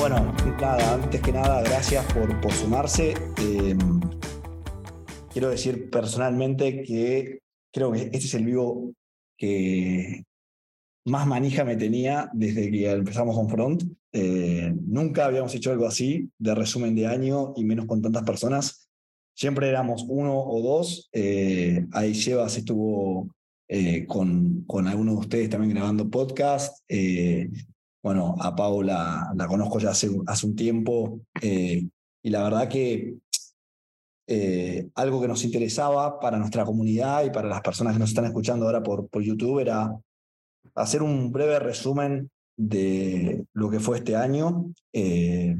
Bueno, nada, antes que nada, gracias por, sumarse. Eh, quiero decir personalmente que creo que este es el vivo que más manija me tenía desde que empezamos con Front. Eh, nunca habíamos hecho algo así, de resumen de año y menos con tantas personas. Siempre éramos uno o dos. Eh, ahí Sebas estuvo con, con algunos de ustedes también grabando podcast. Bueno, a Paula la conozco ya hace, hace un tiempo eh, y la verdad que eh, algo que nos interesaba para nuestra comunidad y para las personas que nos están escuchando ahora por, por YouTube era hacer un breve resumen de lo que fue este año eh,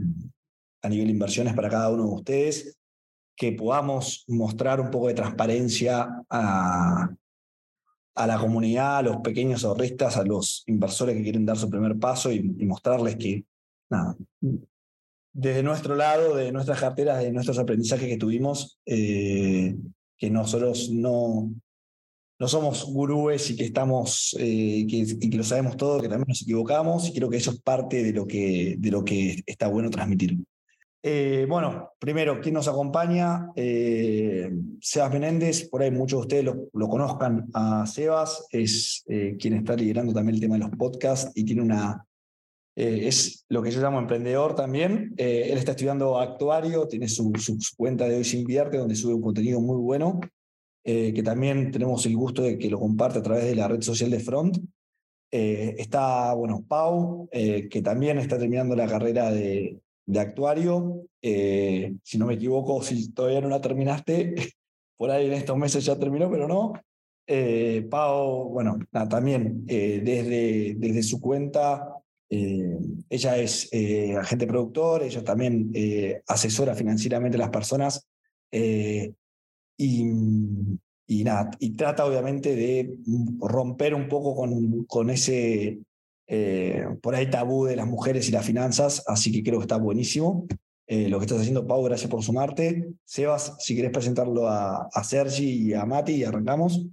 a nivel de inversiones para cada uno de ustedes, que podamos mostrar un poco de transparencia a, a la comunidad, a los pequeños ahorristas, a los inversores que quieren dar su primer paso y, mostrarles que, nada, desde nuestro lado, de nuestras carteras, de nuestros aprendizajes que tuvimos, eh, que nosotros no, no somos gurúes y que estamos eh, y que lo sabemos todo, que también nos equivocamos, y creo que eso es parte de lo que, de lo que está bueno transmitir. Eh, bueno, primero, ¿quién nos acompaña? Eh, Sebas Menéndez, por ahí muchos de ustedes lo, conozcan a Sebas, es eh, quien está liderando también el tema de los podcasts y tiene una, es lo que yo llamo emprendedor también. él está estudiando actuario, tiene su, cuenta de Hoy Se Invierte, donde sube un contenido muy bueno, que también tenemos el gusto de que lo comparte a través de la red social de Front. está, bueno, Pau, que también está terminando la carrera de, de actuario. Eh, si no me equivoco, si todavía no la terminaste, por ahí en estos meses ya terminó, pero no. Eh, Pau, bueno, también eh, desde, desde su cuenta, ella es agente productor, ella también asesora financieramente a las personas y, y, nada, y trata obviamente de romper un poco con, con ese eh, por ahí tabú de las mujeres y las finanzas, así que creo que está buenísimo. Eh, lo que estás haciendo, Pau, gracias por sumarte. Sebas, si querés presentarlo a, a Sergi y a Mati y arrancamos.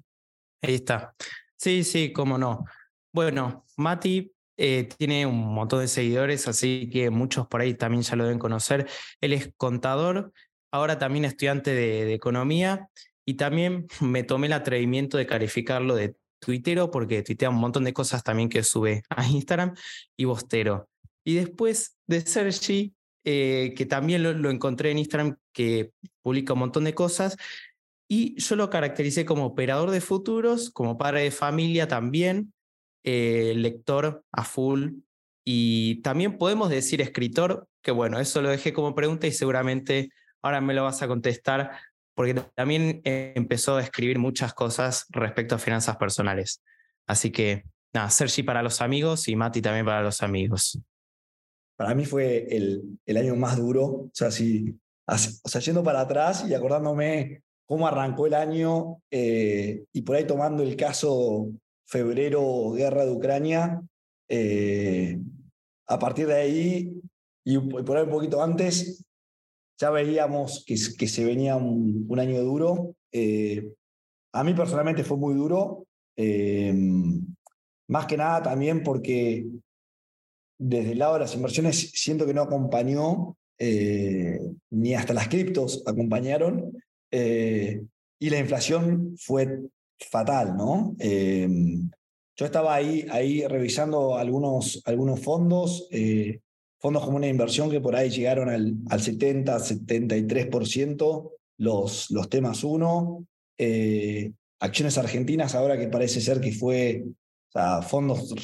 Ahí está. Sí, sí, cómo no. Bueno, Mati eh, tiene un montón de seguidores, así que muchos por ahí también ya lo deben conocer. Él es contador, ahora también estudiante de, de economía y también me tomé el atrevimiento de calificarlo de tuitero porque tuitea un montón de cosas también que sube a Instagram y bostero. Y después de Sergi, eh, que también lo, encontré en Instagram, que publica un montón de cosas, y yo lo caractericé como operador de futuros, como padre de familia también, eh, lector a full, y también podemos decir escritor, que bueno, eso lo dejé como pregunta y seguramente ahora me lo vas a contestar porque también empezó a escribir muchas cosas respecto a finanzas personales. Así que, nada, Sergi para los amigos y Mati también para los amigos. Para mí fue el, el año más duro, o sea, si, o sea, yendo para atrás y acordándome cómo arrancó el año eh, y por ahí tomando el caso febrero, guerra de Ucrania, eh, a partir de ahí y por ahí un poquito antes, ya veíamos que, se venía un, año duro. Eh, a mí personalmente fue muy duro, eh, más que nada también porque desde el lado de las inversiones siento que no acompañó, eh, ni hasta las criptos acompañaron, y la inflación fue fatal, ¿no? yo estaba ahí, ahí revisando algunos, algunos fondos, fondos comunes de inversión que por ahí llegaron al, al 70, 73%, los, los temas 1, eh, acciones argentinas ahora que parece ser que fue, fondos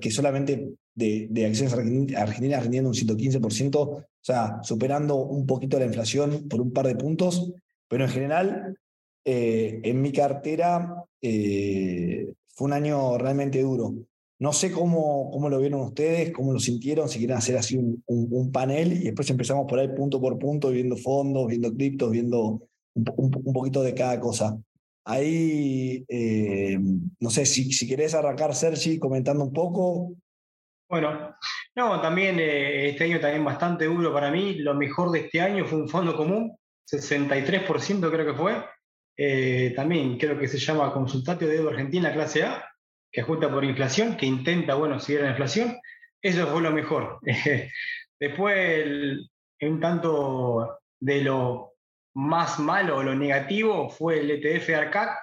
que solamente de, acciones argentinas rendiendo un 115%, o sea, superando un poquito la inflación por un par de puntos, pero en general, eh, en mi cartera eh, fue un año realmente duro. No sé cómo, cómo lo vieron ustedes, cómo lo sintieron, si quieren hacer así un, panel y después empezamos por ahí punto por punto, viendo fondos, viendo criptos, viendo un, poquito de cada cosa. Ahí, eh, no sé, si, si querés arrancar, Sergi, comentando un poco. Bueno, no, también eh, este año también bastante duro para mí. Lo mejor de este año fue un fondo común, 63% creo que fue. Eh, también creo que se llama Consultatio de Deuda Argentina clase A que ajusta por inflación, que intenta, bueno, seguir la inflación, eso fue lo mejor. Después, un tanto de lo más malo o lo negativo fue el ETF de ARCAC,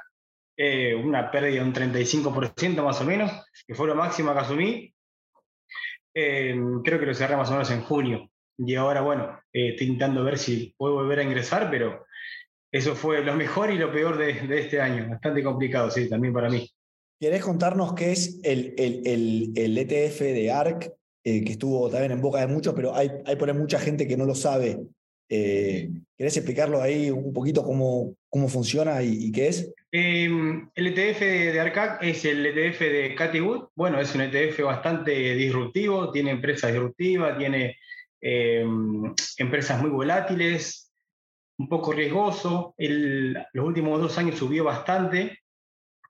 eh, una pérdida de un 35% más o menos, que fue lo máximo que asumí. Eh, creo que lo cerré más o menos en junio. Y ahora, bueno, eh, estoy intentando ver si puedo volver a ingresar, pero eso fue lo mejor y lo peor de, este año. Bastante complicado, sí, también para mí. ¿Querés contarnos qué es el, el, el, ETF e de ARC, que estuvo también en boca de muchos, pero hay, por ahí mucha gente que no lo sabe? Eh, ¿Querés explicarlo ahí un poquito cómo, cómo funciona y, qué es? Em, el ETF de ARCAC es el ETF de Cathy Wood. Bueno, es un ETF bastante disruptivo, tiene empresas disruptivas, tiene em, empresas muy volátiles, un poco riesgoso. los últimos dos años subió bastante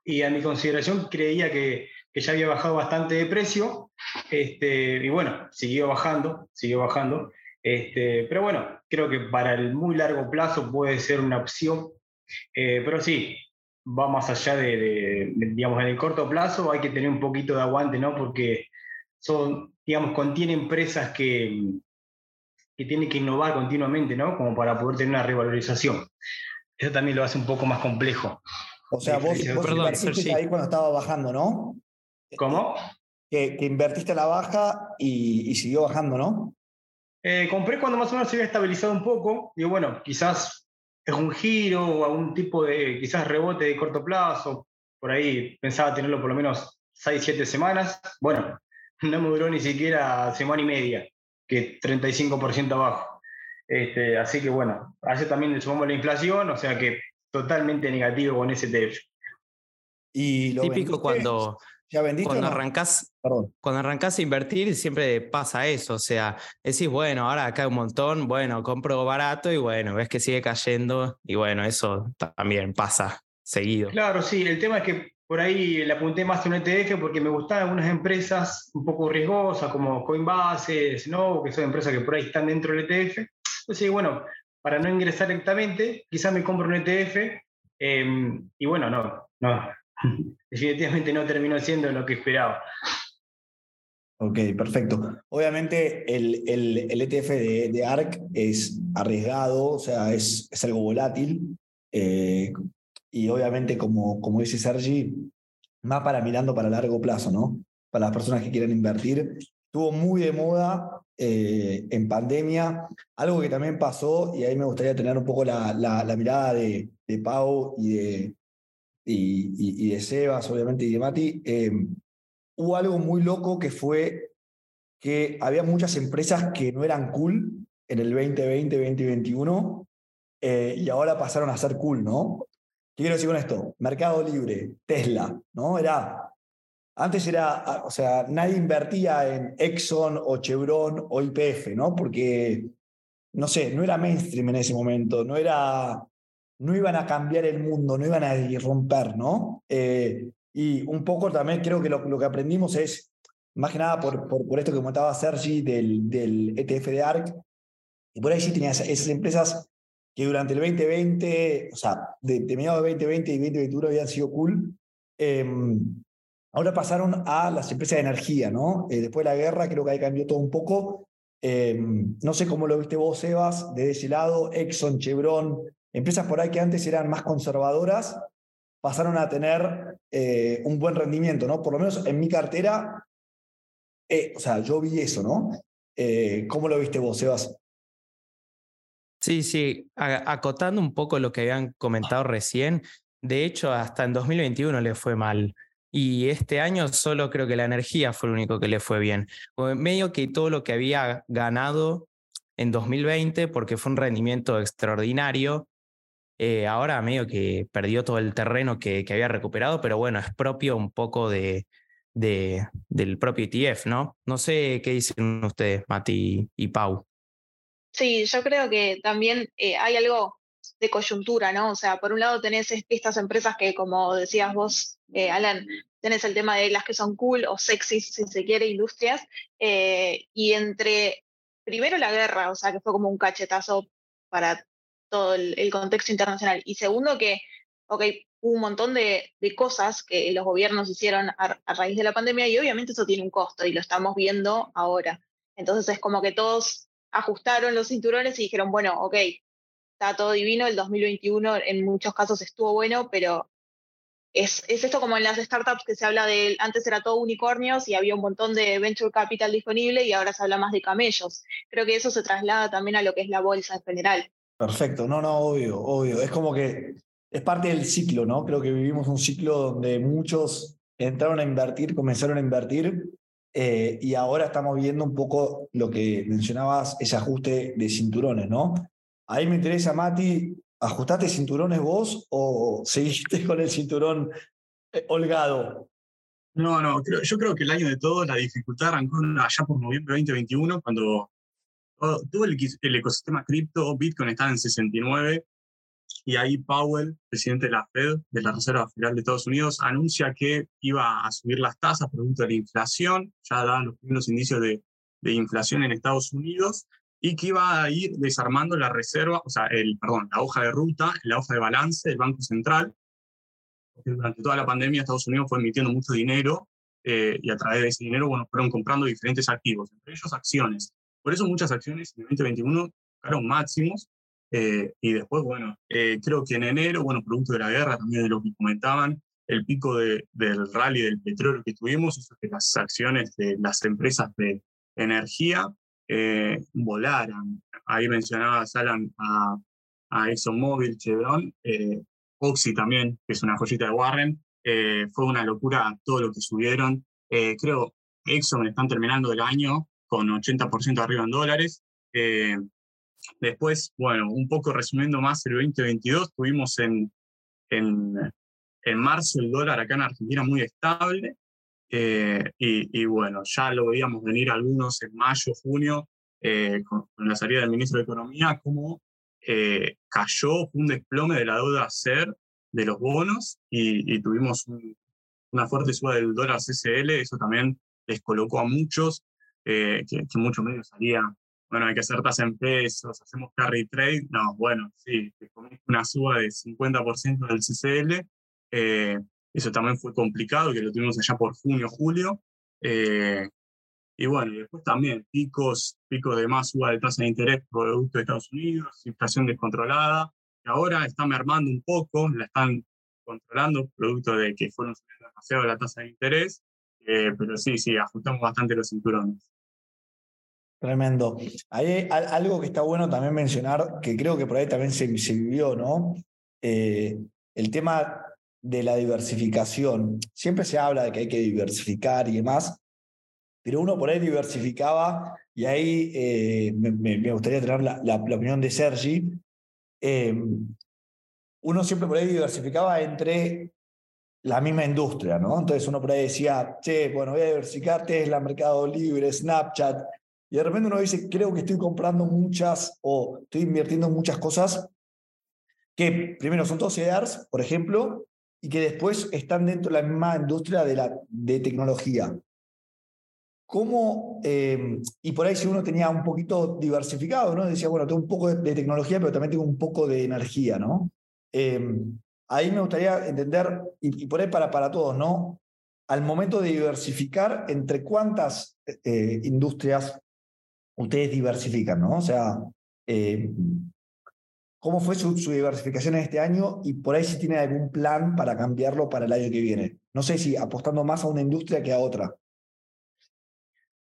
y a mi consideración creía que, que ya había bajado bastante de precio. Este, y bueno, siguió bajando, siguió bajando. Este, pero bueno, creo que para el muy largo plazo puede ser una opción. Eh, pero sí, va más allá de, digamos, en el corto plazo hay que tener un poquito de aguante, ¿no? Porque son, digamos, contiene empresas que, que tienen que innovar continuamente, ¿no? Como para poder tener una revalorización. Eso también lo hace un poco más complejo. O sea, vos, vos ahí cuando estaba bajando, ¿no? ¿Cómo? Que, invertiste la baja y, y siguió bajando, ¿no? Eh, compré cuando más o menos se había estabilizado un poco. Digo, bueno, quizás es un giro o algún tipo de, quizás rebote de corto plazo. Por ahí pensaba tenerlo por lo menos 6, 7 semanas. Bueno, no me duró ni siquiera semana y media, que 35% abajo. Este, así que bueno, a eso también le sumamos la inflación, o sea que totalmente negativo con ese TF. Y lo Típico cuando, ¿Ya Cuando, arrancás, cuando arrancás a invertir siempre pasa eso, o sea, decís, bueno, ahora cae un montón, bueno, compro barato y bueno, ves que sigue cayendo y bueno, eso también pasa seguido. Claro, sí, el tema es que por ahí le apunté más a un ETF porque me gustaban algunas empresas un poco riesgosas como Coinbase, ¿no? que son empresas que por ahí están dentro del ETF. Entonces, bueno, para no ingresar directamente, quizás me compro un ETF em, y bueno, no, definitivamente no terminó siendo lo que esperaba. Ok, perfecto. Obviamente el, el, ETF e de, ARC es arriesgado, o sea, es, es algo volátil. Eh, y obviamente, como, como dice Sergi, más para mirando para largo plazo, ¿no? Para las personas que quieran invertir. Estuvo muy de moda eh, en pandemia. Algo que también pasó, y ahí me gustaría tener un poco la, la, mirada de, de Pau y de, y, de Sebas, obviamente, y de Mati, em, hubo algo muy loco que fue que había muchas empresas que no eran cool en el 2020, 2021, eh, y ahora pasaron a ser cool, ¿no? ¿Qué quiero decir con esto? Mercado Libre, Tesla, ¿no? Era, antes era, o sea, nadie invertía en Exxon o Chevron o IPF, ¿no? Porque, no sé, no era mainstream en ese momento, no era no iban a cambiar el mundo, no iban a romper, ¿no? Eh, y un poco también creo que lo, que aprendimos es, más que nada por, por, esto que comentaba Sergi del, del ETF de ARC, y por ahí sí tenías esas empresas que durante el 2020, o sea, de, de mediados de 2020 y 2021 habían sido cool, em, ahora pasaron a las empresas de energía, ¿no? Eh, después de la guerra creo que ahí cambió todo un poco. Em, no sé cómo lo viste vos, Sebas, de ese lado, Exxon, Chevron, Empresas por ahí que antes eran más conservadoras pasaron a tener eh, un buen rendimiento, ¿no? Por lo menos en mi cartera, eh, o sea, yo vi eso, ¿no? Eh, ¿Cómo lo viste vos, Sebas? Sí, sí, acotando un poco lo que habían comentado recién, de hecho, hasta en 2021 le fue mal. Y este año solo creo que la energía fue lo único que le fue bien. Medio que todo lo que había ganado en 2020, porque fue un rendimiento extraordinario, eh, ahora medio que perdió todo el terreno que, había recuperado, pero bueno, es propio un poco de, del propio ETF, ¿no? No sé qué dicen ustedes, Mati y Pau. Sí, yo creo que también eh, hay algo de coyuntura, ¿no? O sea, por un lado tenés estas empresas que, como decías vos, eh, Alan, tenés el tema de las que son cool o sexy, si se quiere, industrias, y entre primero la guerra, o sea, que fue como un cachetazo para todo el, contexto internacional. Y segundo, que, ok, un montón de, cosas que los gobiernos hicieron a, raíz de la pandemia y obviamente eso tiene un costo y lo estamos viendo ahora. Entonces es como que todos ajustaron los cinturones y dijeron, bueno, ok, está todo divino, el 2021 en muchos casos estuvo bueno, pero es, esto como en las startups que se habla de, antes era todo unicornios y había un montón de venture capital disponible y ahora se habla más de camellos. Creo que eso se traslada también a lo que es la bolsa en general. Perfecto, no, no, obvio, obvio. Es como que es parte del ciclo, ¿no? Creo que vivimos un ciclo donde muchos entraron a invertir, comenzaron a invertir eh, y ahora estamos viendo un poco lo que mencionabas, ese ajuste de cinturones, ¿no? Ahí me interesa, Mati, ¿Ajustaste cinturones vos o seguiste con el cinturón eh, holgado? No, no, yo creo que el año de todo, la dificultad arrancó allá por noviembre de 2021, cuando todo, el, ecosistema cripto, Bitcoin estaba en 69, y ahí Powell, presidente de la Fed, de la Reserva Federal de Estados Unidos, anuncia que iba a subir las tasas producto de la inflación, ya dan los primeros indicios de, de inflación en Estados Unidos, y que iba a ir desarmando la reserva, o sea, el, perdón, la hoja de ruta, la hoja de balance del Banco Central. Porque durante toda la pandemia Estados Unidos fue emitiendo mucho dinero eh, y a través de ese dinero, bueno, fueron comprando diferentes activos, entre ellos acciones. Por eso muchas acciones en 2021 tocaron máximos eh, y después, bueno, eh, creo que en enero, bueno, producto de la guerra, también de lo que comentaban, el pico de, del rally del petróleo que tuvimos que las acciones de las empresas de energía eh, volaran. Ahí mencionaba Salam a, a ExxonMobil, Chevron, eh, Oxy también, que es una joyita de Warren. Eh, fue una locura todo lo que subieron. Eh, creo Exxon están terminando el año con 80% arriba en dólares. después, bueno, un poco resumiendo más el 2022, tuvimos en, en, en marzo el dólar acá en Argentina muy estable, eh, y, bueno, ya lo veíamos venir algunos en mayo, junio, eh, con, la salida del ministro de Economía, como eh, cayó un desplome de la deuda SER de los bonos y, tuvimos una fuerte suba del dólar CCL, eso también descolocó a muchos, que, que, muchos medios salían, bueno, hay que hacer tasa en pesos, hacemos carry trade, no, bueno, sí, una suba de 50% del CCL, eso también fue complicado, que lo tuvimos allá por junio, julio. Eh, y bueno, después también picos, picos de más suba de tasa de interés producto de Estados Unidos, inflación descontrolada, que ahora está mermando un poco, la están controlando, producto de que fueron subiendo demasiado la tasa de interés, eh, pero sí, sí, ajustamos bastante los cinturones. Tremendo. Hay algo que está bueno también mencionar, que creo que por ahí también se, se vivió, ¿no? Eh, el tema de la diversificación. Siempre se habla de que hay que diversificar y demás, pero uno por ahí diversificaba, y ahí eh, me, gustaría tener la, opinión de Sergi, eh, uno siempre por ahí diversificaba entre la misma industria, ¿no? Entonces uno por ahí decía, che, bueno, voy a diversificar Tesla, Mercado Libre, Snapchat, y de repente uno dice, creo que estoy comprando muchas o estoy invirtiendo en muchas cosas que primero son todos CEDARs, por ejemplo, y que después están dentro de la misma industria de, la, de tecnología. ¿Cómo, em, y por ahí si uno tenía un poquito diversificado, ¿no? Decía, bueno, tengo un poco de, tecnología, pero también tengo un poco de energía, ¿no? Em, ahí me gustaría entender, y, por ahí para, para todos, ¿no? Al momento de diversificar, ¿entre cuántas eh, industrias ustedes diversifican, ¿no? O sea, cómo fue su, diversificación en este año y por ahí si tiene algún plan para cambiarlo para el año que viene. No sé si apostando más a una industria que a otra.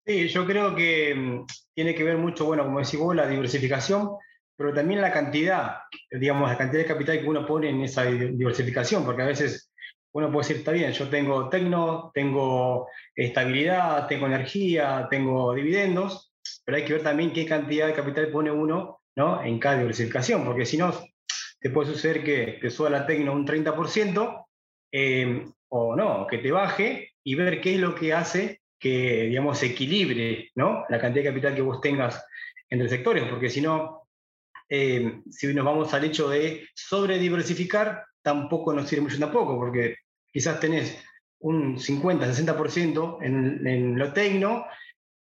Sí, yo creo que mm, tiene que ver mucho, bueno, como decís vos, la diversificación, pero también la cantidad, digamos, la cantidad de capital que uno pone en esa diversificación, porque a veces uno puede decir, está bien, yo tengo tecno, tengo estabilidad, tengo energía, tengo dividendos, pero hay que ver también qué cantidad de capital pone uno en cada diversificación, porque si no, te puede suceder que te suba la tecno un 30% eh, o no, que te baje y ver qué es lo que hace que, digamos, equilibre ¿no? la cantidad de capital que vos tengas entre sectores, porque si no, eh, si nos vamos al hecho de sobrediversificar, tampoco nos sirve mucho tampoco, porque quizás tenés un 50, 60% en, en lo tecno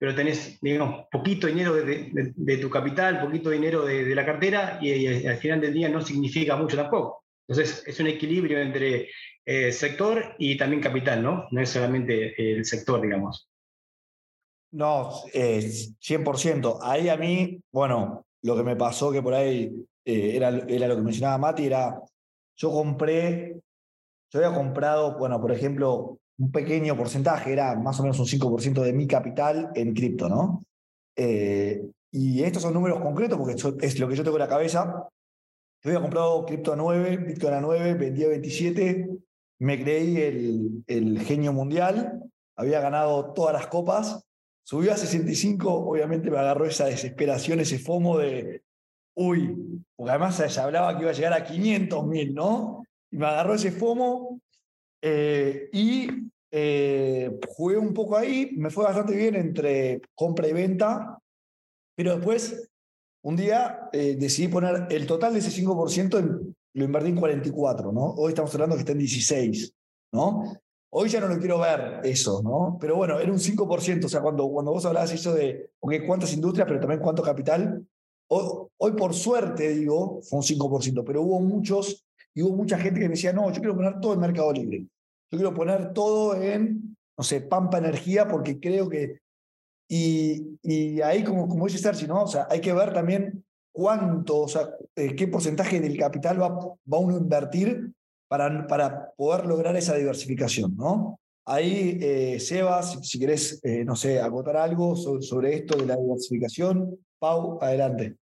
pero tenés, digamos, poquito dinero de, tu capital, poquito dinero de, la cartera y, al final del día no significa mucho tampoco. Entonces, es un equilibrio entre eh, sector y también capital, ¿no? No es solamente el sector, digamos. No, 100%. Ahí a mí, bueno, lo que me pasó que por ahí era, era lo que mencionaba Mati, era, yo compré, yo había comprado, bueno, por ejemplo, un pequeño porcentaje, era más o menos un 5% de mi capital en cripto, ¿no? Eh, y estos son números concretos porque es lo que yo tengo en la cabeza. Yo había comprado cripto a 9, Bitcoin a 9, vendí a 27, me creí el, genio mundial, había ganado todas las copas, subió a 65, obviamente me agarró esa desesperación, ese fomo de, uy, porque además se hablaba que iba a llegar a 500 mil, ¿no? Y me agarró ese fomo eh, y eh, jugué un poco ahí, me fue bastante bien entre compra y venta, pero después, un día eh, decidí poner el total de ese 5%, lo invertí en 44, ¿no? Hoy estamos hablando que está en 16, ¿no? Hoy ya no lo quiero ver eso, ¿no? Pero bueno, era un 5%, o sea, cuando, cuando vos hablabas eso de, ok, cuántas industrias, pero también cuánto capital, hoy, hoy por suerte, digo, fue un 5%, pero hubo muchos, y hubo mucha gente que me decía, no, yo quiero poner todo en Mercado Libre. Yo quiero poner todo en, no sé, Pampa Energía, porque creo que... Y, ahí, como, como dice Sergi, ¿no? O sea, hay que ver también cuánto, o sea, eh, qué porcentaje del capital va, va uno a invertir para, para poder lograr esa diversificación, ¿no? Ahí, eh, Sebas, si, querés, eh, no sé, agotar algo sobre, sobre, esto de la diversificación. Pau, adelante.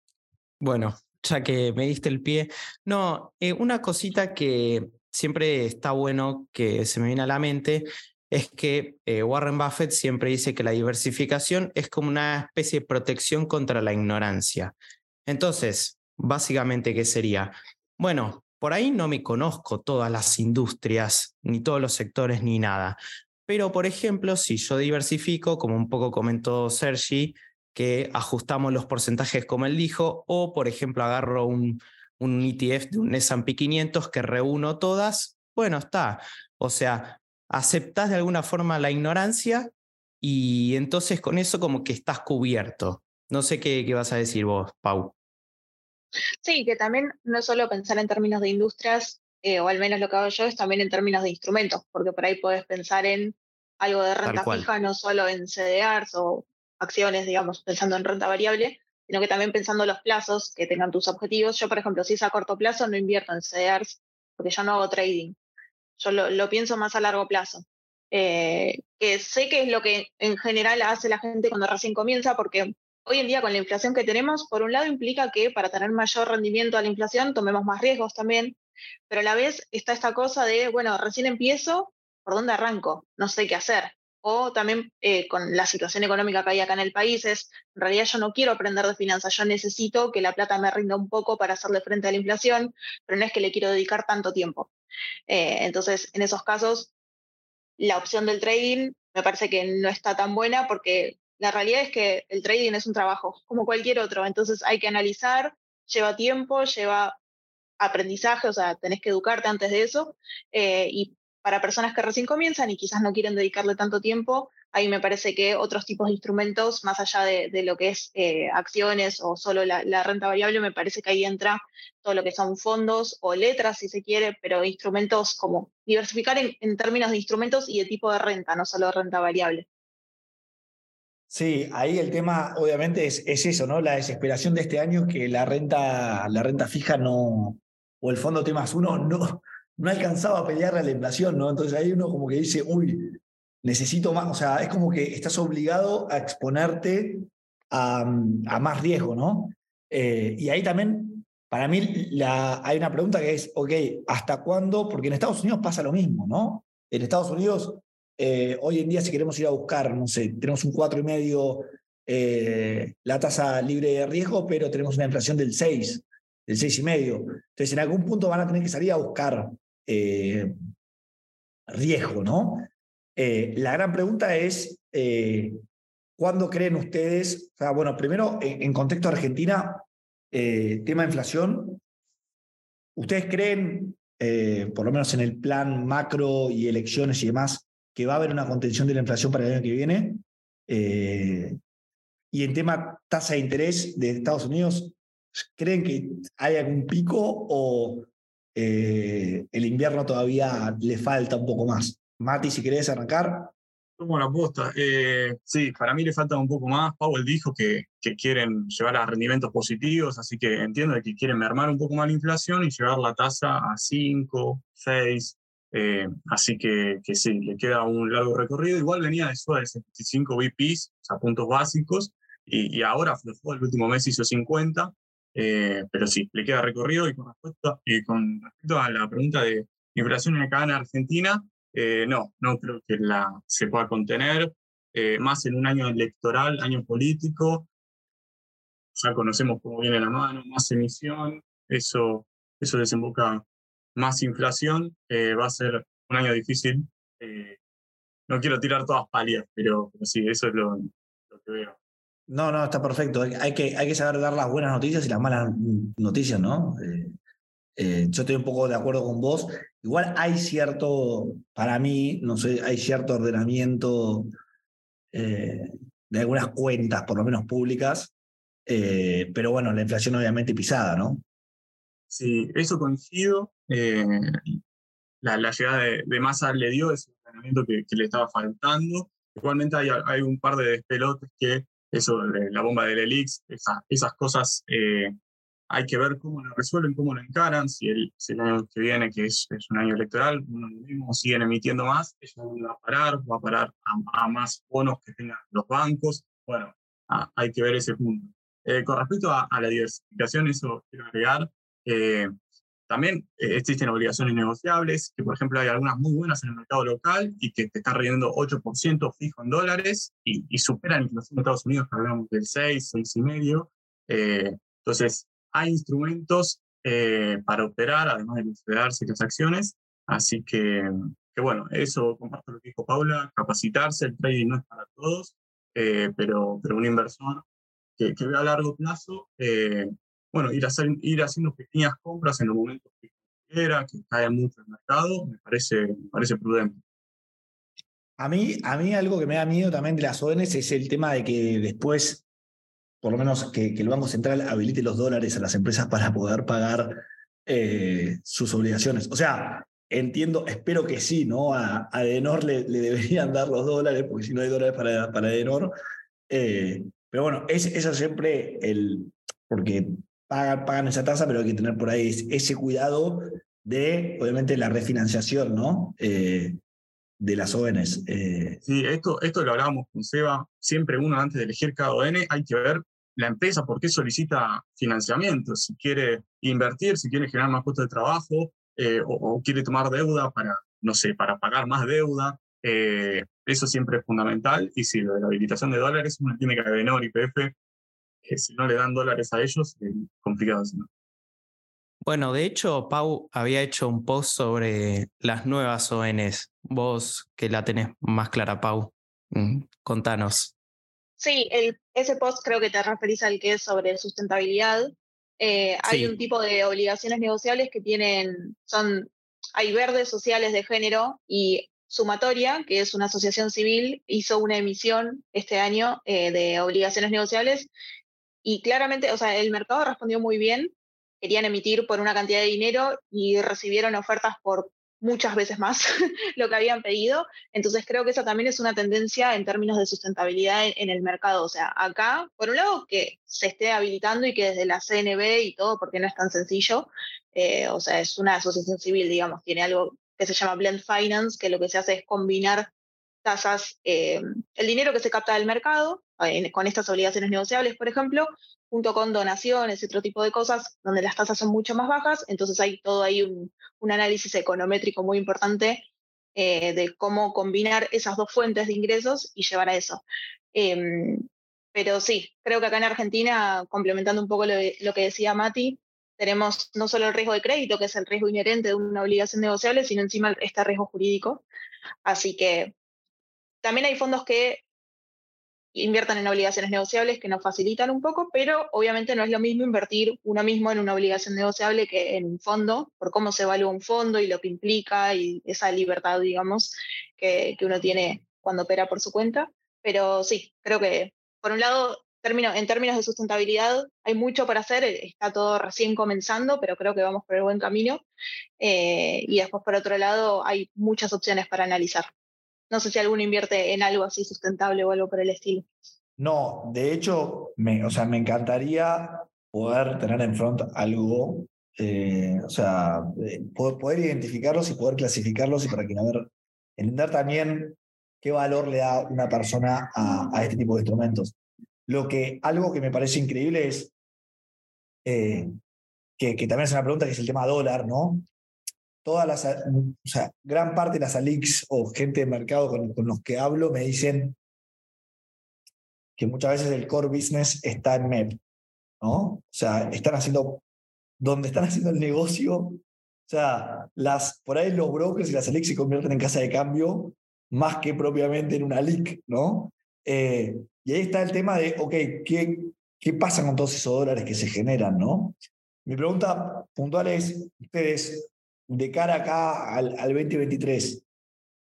Bueno, ya que me diste el pie. No, una cosita que siempre está bueno que se me viene a la mente es que eh, Warren Buffett siempre dice que la diversificación es como una especie de protección contra la ignorancia. Entonces, básicamente, ¿qué sería? Bueno, por ahí no me conozco todas las industrias, ni todos los sectores, ni nada. Pero, por ejemplo, si yo diversifico, como un poco comentó Sergi, que ajustamos los porcentajes como él dijo, o, por ejemplo, agarro un, un ETF de un S&P 500 que reúno todas, bueno, está. O sea, aceptas de alguna forma la ignorancia y entonces con eso como que estás cubierto. No sé qué, qué vas a decir vos, Pau. Sí, que también no es solo pensar en términos de industrias, eh, o al menos lo que hago yo es también en términos de instrumentos, porque por ahí puedes pensar en algo de renta fija, no solo en CDRs o acciones, digamos, pensando en renta variable, sino que también pensando los plazos que tengan tus objetivos. Yo, por ejemplo, si es a corto plazo, no invierto en CDRs porque yo no hago trading. Yo lo, pienso más a largo plazo. Eh, que sé que es lo que en general hace la gente cuando recién comienza, porque hoy en día con la inflación que tenemos, por un lado implica que para tener mayor rendimiento a la inflación tomemos más riesgos también, pero a la vez está esta cosa de, bueno, recién empiezo, ¿por dónde arranco? No sé qué hacer o también eh, con la situación económica que hay acá en el país, es, en realidad yo no quiero aprender de finanzas, yo necesito que la plata me rinda un poco para hacerle frente a la inflación, pero no es que le quiero dedicar tanto tiempo. Eh, entonces, en esos casos, la opción del trading me parece que no está tan buena porque la realidad es que el trading es un trabajo como cualquier otro, entonces hay que analizar, lleva tiempo, lleva aprendizaje, o sea, tenés que educarte antes de eso, eh, y para personas que recién comienzan y quizás no quieren dedicarle tanto tiempo, ahí me parece que otros tipos de instrumentos, más allá de, lo que es eh, acciones o solo la, renta variable, me parece que ahí entra todo lo que son fondos o letras, si se quiere, pero instrumentos como diversificar en, términos de instrumentos y de tipo de renta, no solo renta variable. Sí, ahí el tema obviamente es, es, eso, ¿no? La desesperación de este año que la renta, la renta fija no, o el fondo temas uno no, no alcanzaba a pelear a la inflación, ¿no? Entonces ahí uno como que dice, uy, necesito más, o sea, es como que estás obligado a exponerte a, más riesgo, ¿no? Eh, y ahí también, para mí, hay una pregunta que es, ok, ¿hasta cuándo? Porque en Estados Unidos pasa lo mismo, ¿no? En Estados Unidos, eh, hoy en día, si queremos ir a buscar, no sé, tenemos un 4,5 eh, la tasa libre de riesgo, pero tenemos una inflación del 6, del 6,5. Entonces, en algún punto van a tener que salir a buscar eh, riesgo, ¿no? Eh, la gran pregunta es, eh, ¿cuándo creen ustedes? O sea, bueno, primero, en, contexto de Argentina, tema de inflación, ¿ustedes creen, por lo menos en el plan macro y elecciones y demás, que va a haber una contención de la inflación para el año que viene? y en tema tasa de interés de Estados Unidos, ¿creen que hay algún pico o eh, el invierno todavía le falta un poco más. Mati, si querés arrancar. Tomo la aposta. Eh, sí, para mí le falta un poco más. Powell dijo que, que, quieren llevar a rendimientos positivos, así que entiendo que quieren mermar un poco más la inflación y llevar la tasa a 5, 6. Eh, así que, que, sí, le queda un largo recorrido. Igual venía de de 75 BPs, o sea, puntos básicos, y, y ahora el último mes hizo 50. Eh, pero sí, le queda recorrido. Y con, respecto, y con respecto a la pregunta de inflación en Argentina, eh, no, no creo que la, se pueda contener, eh, más en un año electoral, año político. Ya conocemos cómo viene la mano, más emisión, eso, eso desemboca más inflación, eh, va a ser un año difícil. no quiero tirar todas palias, pero, sí, eso es lo, que veo. No, no, está perfecto. Hay que, hay que saber dar las buenas noticias y las malas noticias, ¿no? yo estoy un poco de acuerdo con vos. Igual hay cierto, para mí, no sé, hay cierto ordenamiento eh, de algunas cuentas, por lo menos públicas, eh, pero bueno, la inflación obviamente pisada, ¿no? Sí, eso coincido. Eh, la, llegada de, Massa le dio ese ordenamiento que, le estaba faltando. Igualmente hay, un par de despelotes que, eso, la bomba del Elix, esas cosas hay que ver cómo lo resuelven, cómo lo encaran, si el, año que viene, que es, es un año electoral, uno mismo siguen emitiendo más, eso va a parar, va a parar a, más bonos que tengan los bancos. Bueno, hay que ver ese punto. Eh, con respecto a, la diversificación, eso quiero agregar, eh, también eh, existen obligaciones negociables, que por ejemplo hay algunas muy buenas en el mercado local y que te están riendo 8% fijo en dólares y, y superan inflación de Estados Unidos, que hablamos del 6, 6,5. Eh, entonces, hay instrumentos eh, para operar, además de considerarse las acciones. Así que, que, bueno, eso comparto lo que dijo Paula, capacitarse, el trading no es para todos, eh, pero, pero un inversor que, que ve a largo plazo, eh, bueno, ir, a ir haciendo pequeñas compras en los momentos que quiera, que cae mucho el mercado, me parece, me parece prudente. A mí, a mí algo que me da miedo también de las ONs es el tema de que después por lo menos que, el Banco Central habilite los dólares a las empresas para poder pagar eh, sus obligaciones. O sea, entiendo, espero que sí, ¿no? A, a Edenor le, deberían dar los dólares, porque si no hay dólares para, para Edenor. Eh, pero bueno, es, eso siempre el. Porque pagan, pagan esa tasa, pero hay que tener por ahí ese cuidado de, obviamente, la refinanciación, ¿no? Eh, de las ONs. Sí, esto, esto lo hablábamos con Seba. Siempre uno antes de elegir cada ON hay que ver la empresa por qué solicita financiamiento, si quiere invertir, si quiere generar más puestos de trabajo eh, o, quiere tomar deuda para, no sé, para pagar más deuda. Eh, eso siempre es fundamental. Y si lo de la habilitación de dólares, uno tiene que Adenor y PF, que si no le dan dólares a ellos, es complicado. Bueno, de hecho, Pau había hecho un post sobre las nuevas ONs. Vos que la tenés más clara, Pau, mm, contanos. Sí, el, ese post creo que te referís al que es sobre sustentabilidad. Eh, hay un tipo de obligaciones negociables que tienen, son, hay verdes sociales de género y Sumatoria, que es una asociación civil, hizo una emisión este año eh, de obligaciones negociables y claramente, o sea, el mercado respondió muy bien, querían emitir por una cantidad de dinero y recibieron ofertas por muchas veces más lo que habían pedido. Entonces creo que esa también es una tendencia en términos de sustentabilidad en, el mercado. O sea, acá, por un lado, que se esté habilitando y que desde la CNB y todo, porque no es tan sencillo, eh, o sea, es una asociación civil, digamos, tiene algo que se llama Blend Finance, que lo que se hace es combinar tasas, eh, el dinero que se capta del mercado, con estas obligaciones negociables, por ejemplo, junto con donaciones y otro tipo de cosas donde las tasas son mucho más bajas, entonces hay todo ahí un, análisis econométrico muy importante eh, de cómo combinar esas dos fuentes de ingresos y llevar a eso. Em, pero sí, creo que acá en Argentina, complementando un poco lo, lo, que decía Mati, tenemos no solo el riesgo de crédito, que es el riesgo inherente de una obligación negociable, sino encima este riesgo jurídico. Así que también hay fondos que inviertan en obligaciones negociables que nos facilitan un poco, pero obviamente no es lo mismo invertir uno mismo en una obligación negociable que en un fondo, por cómo se evalúa un fondo y lo que implica y esa libertad, digamos, que, uno tiene cuando opera por su cuenta. Pero sí, creo que por un lado, en términos de sustentabilidad, hay mucho para hacer, está todo recién comenzando, pero creo que vamos por el buen camino. Eh, y después, por otro lado, hay muchas opciones para analizar. No sé si alguno invierte en algo así sustentable o algo por el estilo. No, de hecho, me, o sea, me encantaría poder tener en front algo, eh, o sea, poder, identificarlos y poder clasificarlos y para que, entender también qué valor le da una persona a, a este tipo de instrumentos. Lo que, algo que me parece increíble es, eh, que, que, también es una pregunta que es el tema dólar, ¿no? Todas las, o sea, gran parte de las ALIX o gente de mercado con, los que hablo me dicen que muchas veces el core business está en MEP, ¿no? O sea, están haciendo, donde están haciendo el negocio, o sea, las, por ahí los brokers y las ALIX se convierten en casa de cambio más que propiamente en una LIC, ¿no? Eh, y ahí está el tema de, ok, ¿qué, ¿qué pasa con todos esos dólares que se generan, no? Mi pregunta puntual es, ustedes, de cara acá al, al 2023,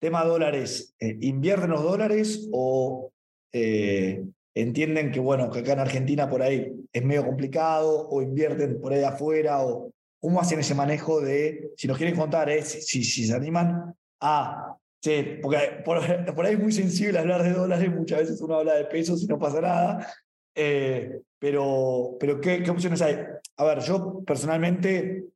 tema dólares, eh, ¿invierten los dólares o eh, entienden que, bueno, que acá en Argentina por ahí es medio complicado o invierten por ahí afuera o cómo hacen ese manejo de, si nos quieren contar, eh, si, si se animan a Sí, porque por, ahí es muy sensible hablar de dólares, muchas veces uno habla de pesos y no pasa nada. Eh, pero, pero ¿qué, ¿qué, opciones hay? A ver, yo personalmente,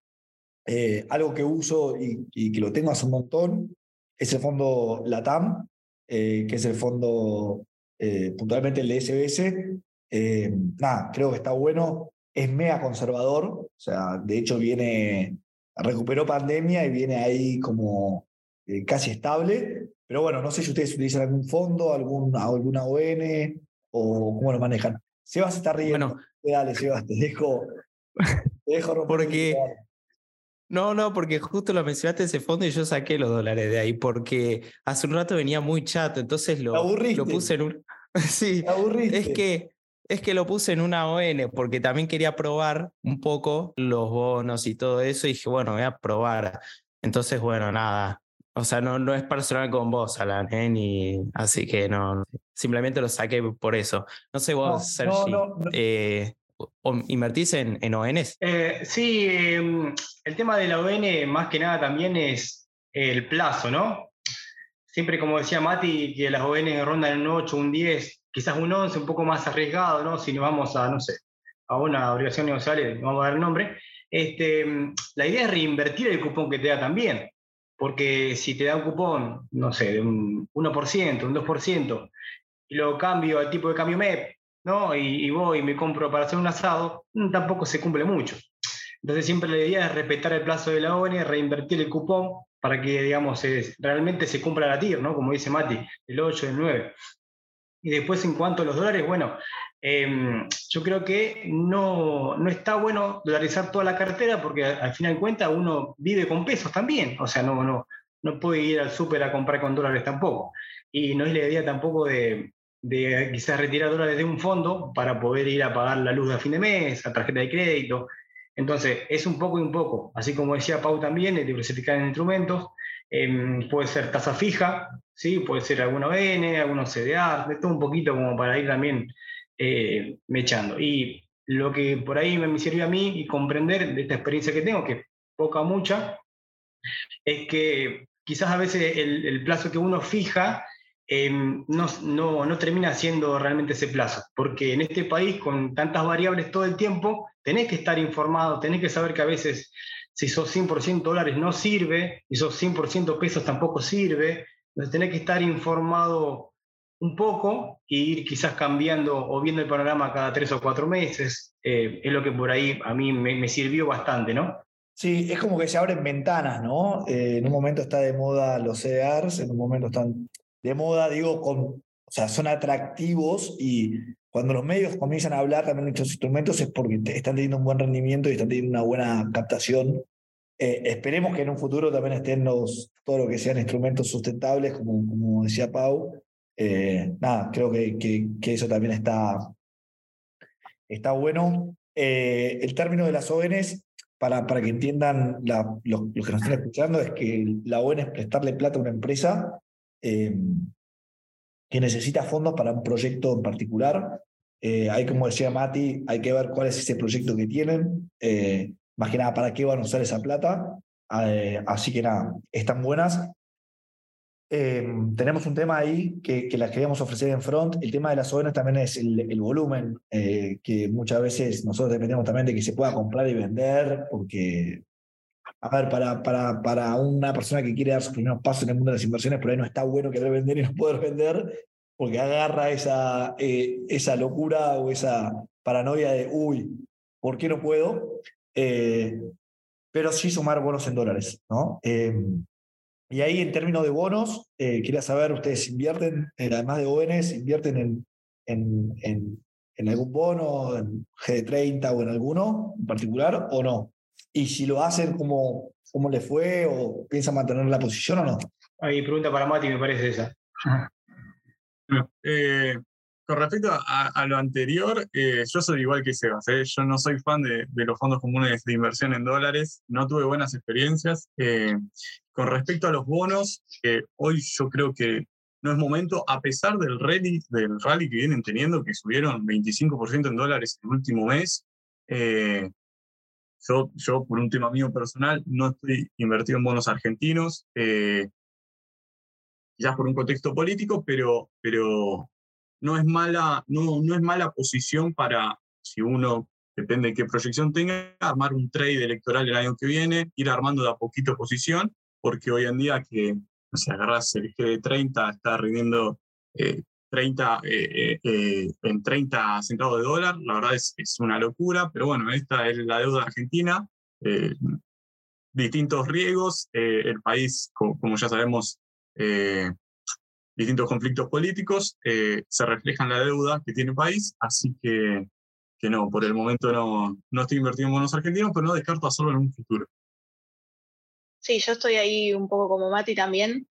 eh, algo que uso y, y, que lo tengo hace un montón es el fondo LATAM, eh, que es el fondo puntualmente el de SBS. nada, creo que está bueno, es mega conservador, o sea, de hecho viene, recuperó pandemia y viene ahí como eh, casi estable. Pero bueno, no sé si ustedes utilizan algún fondo, algún, alguna ON o cómo lo manejan. Sebas está riendo. Bueno. Dale, Sebas, te dejo. Te dejo Porque. No, no, porque justo lo mencionaste ese fondo y yo saqué los dólares de ahí, porque hace un rato venía muy chato, entonces lo, lo puse en un. sí, es que, es que lo puse en una ON, porque también quería probar un poco los bonos y todo eso, y dije, bueno, voy a probar. Entonces, bueno, nada, o sea, no, no es personal con vos, Alan, ¿eh? Ni, así que no, simplemente lo saqué por eso. No sé vos, Sergi, eh, ¿invertís en, en ONs? Eh, sí, em, el tema de la ON más que nada también es el plazo, ¿no? Siempre como decía Mati, que las ON rondan un 8, un 10, quizás un 11, un poco más arriesgado, ¿no? Si nos vamos a, no sé, a una obligación negociable, vamos a dar el nombre. Este, la idea es reinvertir el cupón que te da también porque si te da un cupón, no sé, de un 1%, un 2%, y lo cambio al tipo de cambio MEP, ¿no? Y, voy y me compro para hacer un asado, mm, tampoco se cumple mucho. Entonces siempre la idea es respetar el plazo de la ONE, reinvertir el cupón para que, digamos, realmente se cumpla la TIR, ¿no? Como dice Mati, el 8, el 9. Y después en cuanto a los dólares, bueno, Em, yo creo que no, no, está bueno dolarizar toda la cartera porque al final de cuentas uno vive con pesos también, o sea, no, no, no puede ir al súper a comprar con dólares tampoco. Y no es la idea tampoco de, de, quizás retirar dólares de un fondo para poder ir a pagar la luz a fin de mes, a tarjeta de crédito. Entonces, es un poco y un poco. Así como decía Pau también, de diversificar en instrumentos, eh, puede ser tasa fija, ¿sí? puede ser alguna ON, algunos CDA, de todo un poquito como para ir también eh, mechando. Y lo que por ahí me sirvió a mí y comprender de esta experiencia que tengo, que poca mucha, es que quizás a veces el, plazo que uno fija em, no, no, no, termina siendo realmente ese plazo, porque en este país con tantas variables todo el tiempo, tenés que estar informado, tenés que saber que a veces si sos 100% dólares no sirve, y sos 100% pesos tampoco sirve, entonces tenés que estar informado un poco e ir quizás cambiando o viendo el panorama cada tres o cuatro meses. Eh, es lo que por ahí a mí me, sirvió bastante, ¿no? Sí, es como que se abren ventanas, ¿no? Eh, en un momento está de moda los CDRs, en un momento están de moda, digo, con, o sea, son atractivos y cuando los medios comienzan a hablar también de estos instrumentos es porque están teniendo un buen rendimiento y están teniendo una buena captación. Eh, esperemos que en un futuro también estén los, todo lo que sean instrumentos sustentables, como, como decía Pau, eh, nada, creo que, que, eso también está, está bueno. Eh, el término de las ONs, para, para que entiendan los, que nos están escuchando, es que la ON es prestarle plata a una empresa eh, que necesita fondos para un proyecto en particular. hay, como decía Mati, hay que ver cuál es ese proyecto que tienen, más que nada para qué van a usar esa plata. así que nada, están buenas. eh, tenemos un tema ahí que, que las queríamos ofrecer en front. El tema de las ONs también es el, el volumen, eh, que muchas veces nosotros dependemos también de que se pueda comprar y vender, porque, a ver, para, para, para una persona que quiere dar sus primeros pasos en el mundo de las inversiones, por ahí no está bueno querer vender y no poder vender, porque agarra esa, eh, esa locura o esa paranoia de, uy, ¿por qué no puedo? pero sí sumar bonos en dólares, ¿no? Y ahí en términos de bonos, eh, quería saber, ¿ustedes invierten, eh, además de ONs, invierten en, en, en, en, algún bono, en GD30 o en alguno en particular o no? Y si lo hacen, ¿cómo, cómo le fue o piensan mantener la posición o no? Ahí pregunta para Mati, me parece esa. Eh, con respecto a, lo anterior, eh, yo soy igual que Sebas. ¿eh? Yo no soy fan de, los fondos comunes de inversión en dólares. No tuve buenas experiencias. Eh, con respecto a los bonos, hoy yo creo que no es momento, a pesar del rally, del rally que vienen teniendo, que subieron 25% en dólares el último mes. Yo, por un tema mío personal, no estoy invertido en bonos argentinos. ya por un contexto político, pero, pero no es mala, no, no es mala posición para, si uno, depende de qué proyección tenga, armar un trade electoral el año que viene, ir armando de a poquito posición, porque hoy en día que, no agarras el G30, está rindiendo 30, eh, eh, eh, en 30 centavos de dólar, la verdad es, es una locura, pero bueno, esta es la deuda argentina, distintos riesgos, el país, como, ya sabemos, distintos conflictos políticos, se refleja en la deuda que tiene el país, así que, que no, por el momento no, no estoy invirtiendo en bonos argentinos, pero no descarto hacerlo en un futuro. Sí, yo estoy ahí un poco como Mati también.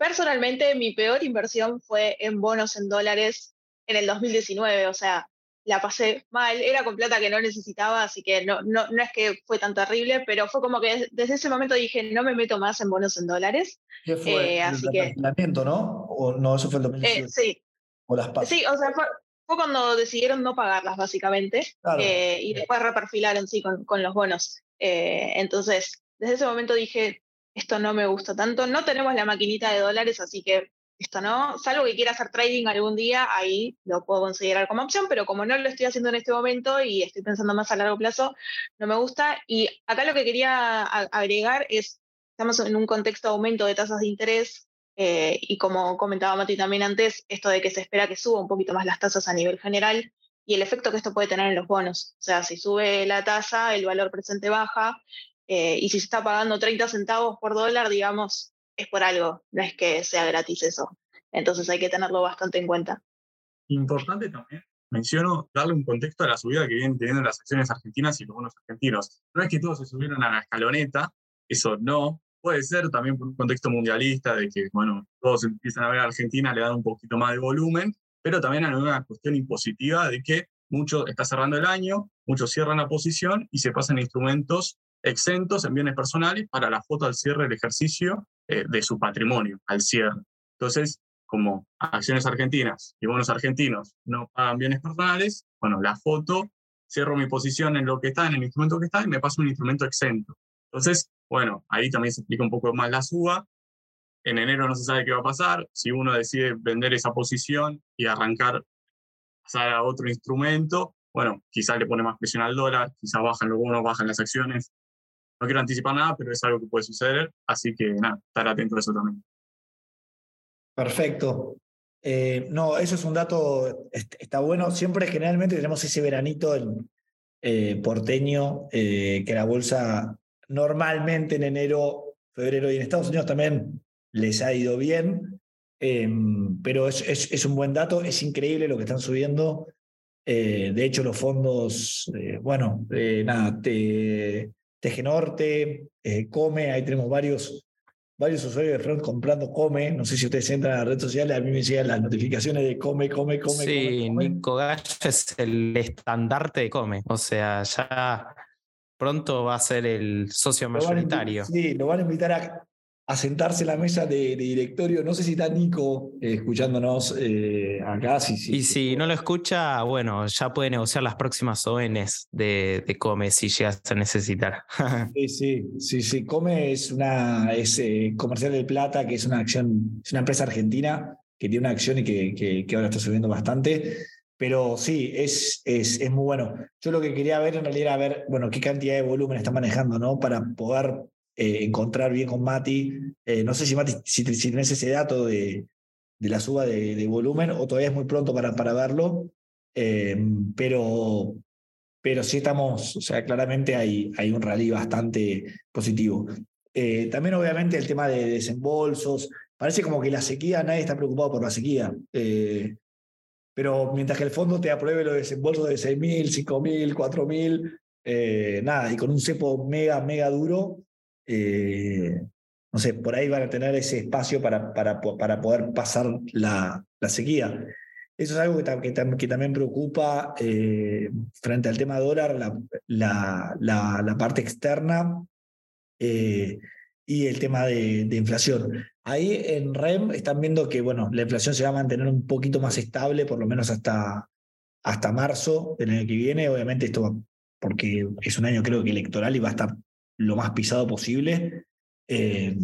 Personalmente, mi peor inversión fue en bonos en dólares en el 2019, o sea, la pasé mal, era con plata que no necesitaba, así que no, no, no es que fue tan terrible, pero fue como que desde ese momento dije, no me meto más en bonos en dólares. ¿Qué fue? Eh, así que, ¿no? ¿O no, eso fue el 2017? Eh, sí. ¿O las Sí, o sea, fue, cuando decidieron no pagarlas, básicamente, eh, y después reperfilaron, sí, con, con los bonos. entonces, desde ese momento dije, esto no me gusta tanto, no tenemos la maquinita de dólares, así que esto no, salvo que quiera hacer trading algún día, ahí lo puedo considerar como opción, pero como no lo estoy haciendo en este momento y estoy pensando más a largo plazo, no me gusta. Y acá lo que quería agregar es, estamos en un contexto de aumento de tasas de interés eh, y como comentaba Mati también antes, esto de que se espera que suba un poquito más las tasas a nivel general y el efecto que esto puede tener en los bonos. O sea, si sube la tasa, el valor presente baja eh, y si se está pagando 30 centavos por dólar, digamos, es por algo, no es que sea gratis eso. Entonces hay que tenerlo bastante en cuenta. Importante también, menciono, darle un contexto a la subida que vienen teniendo las acciones argentinas y los bonos argentinos. No es que todos se subieron a la escaloneta, eso no. Puede ser también por un contexto mundialista de que, bueno, todos empiezan a ver a Argentina, le dan un poquito más de volumen, pero también hay una cuestión impositiva de que mucho está cerrando el año, muchos cierran la posición y se pasan instrumentos exentos en bienes personales para la foto al cierre del ejercicio eh, de su patrimonio, al cierre. Entonces, como acciones argentinas y bonos argentinos no pagan bienes personales, bueno, la foto, cierro mi posición en lo que está, en el instrumento que está y me paso un instrumento exento. Entonces, bueno, ahí también se explica un poco más la suba. En enero no se sabe qué va a pasar. Si uno decide vender esa posición y arrancar, pasar a otro instrumento, bueno, quizás le pone más presión al dólar, quizás bajan los bonos, bajan las acciones. No quiero anticipar nada, pero es algo que puede suceder, así que nada, estar atento a eso también. Perfecto. Eh, no, eso es un dato, está bueno. Siempre generalmente tenemos ese veranito eh, porteño, eh, que la bolsa normalmente en enero, febrero y en Estados Unidos también les ha ido bien, em, pero es, es, un buen dato, es increíble lo que están subiendo. de hecho, los fondos, bueno, nada, te, Tegenorte, eh, Come, ahí tenemos varios, varios usuarios de Front comprando Come. No sé si ustedes entran a las redes sociales, a mí me llegan las notificaciones de Come, Come, Come. Sí, Nico Gallo es el estandarte de Come. O sea, ya pronto va a ser el socio mayoritario. sí, lo van a invitar a, a sentarse en la mesa de, directorio. No sé si está Nico eh, escuchándonos eh, acá. y si no lo escucha, bueno, ya puede negociar las próximas ONs de, de Come si llegas a necesitar. sí, sí, sí, sí. Come es una es eh, comercial de plata, que es una acción, es una empresa argentina que tiene una acción y que, que, ahora está subiendo bastante. Pero sí, es, es, es, muy bueno. Yo lo que quería ver en realidad era ver, bueno, qué cantidad de volumen está manejando, ¿no? Para poder eh, encontrar bien con Mati. Eh, no sé si Mati, si, tenés ese dato de, de la suba de, volumen o todavía es muy pronto para, para verlo, eh, pero, pero sí estamos, o sea, claramente hay, hay un rally bastante positivo. también obviamente el tema de desembolsos, parece como que la sequía, nadie está preocupado por la sequía. pero mientras que el fondo te apruebe los desembolsos de 6.000, 5.000, 4.000, nada, y con un cepo mega, mega duro, eh, no sé, por ahí van a tener ese espacio para, para, para poder pasar la, la, sequía. Eso es algo que, que, también preocupa eh, frente al tema dólar, la, la, la parte externa eh, y el tema de, inflación. Ahí en REM están viendo que bueno, la inflación se va a mantener un poquito más estable, por lo menos hasta, hasta marzo del año que viene. Obviamente esto porque es un año creo que electoral y va a estar lo más pisado posible. Eh,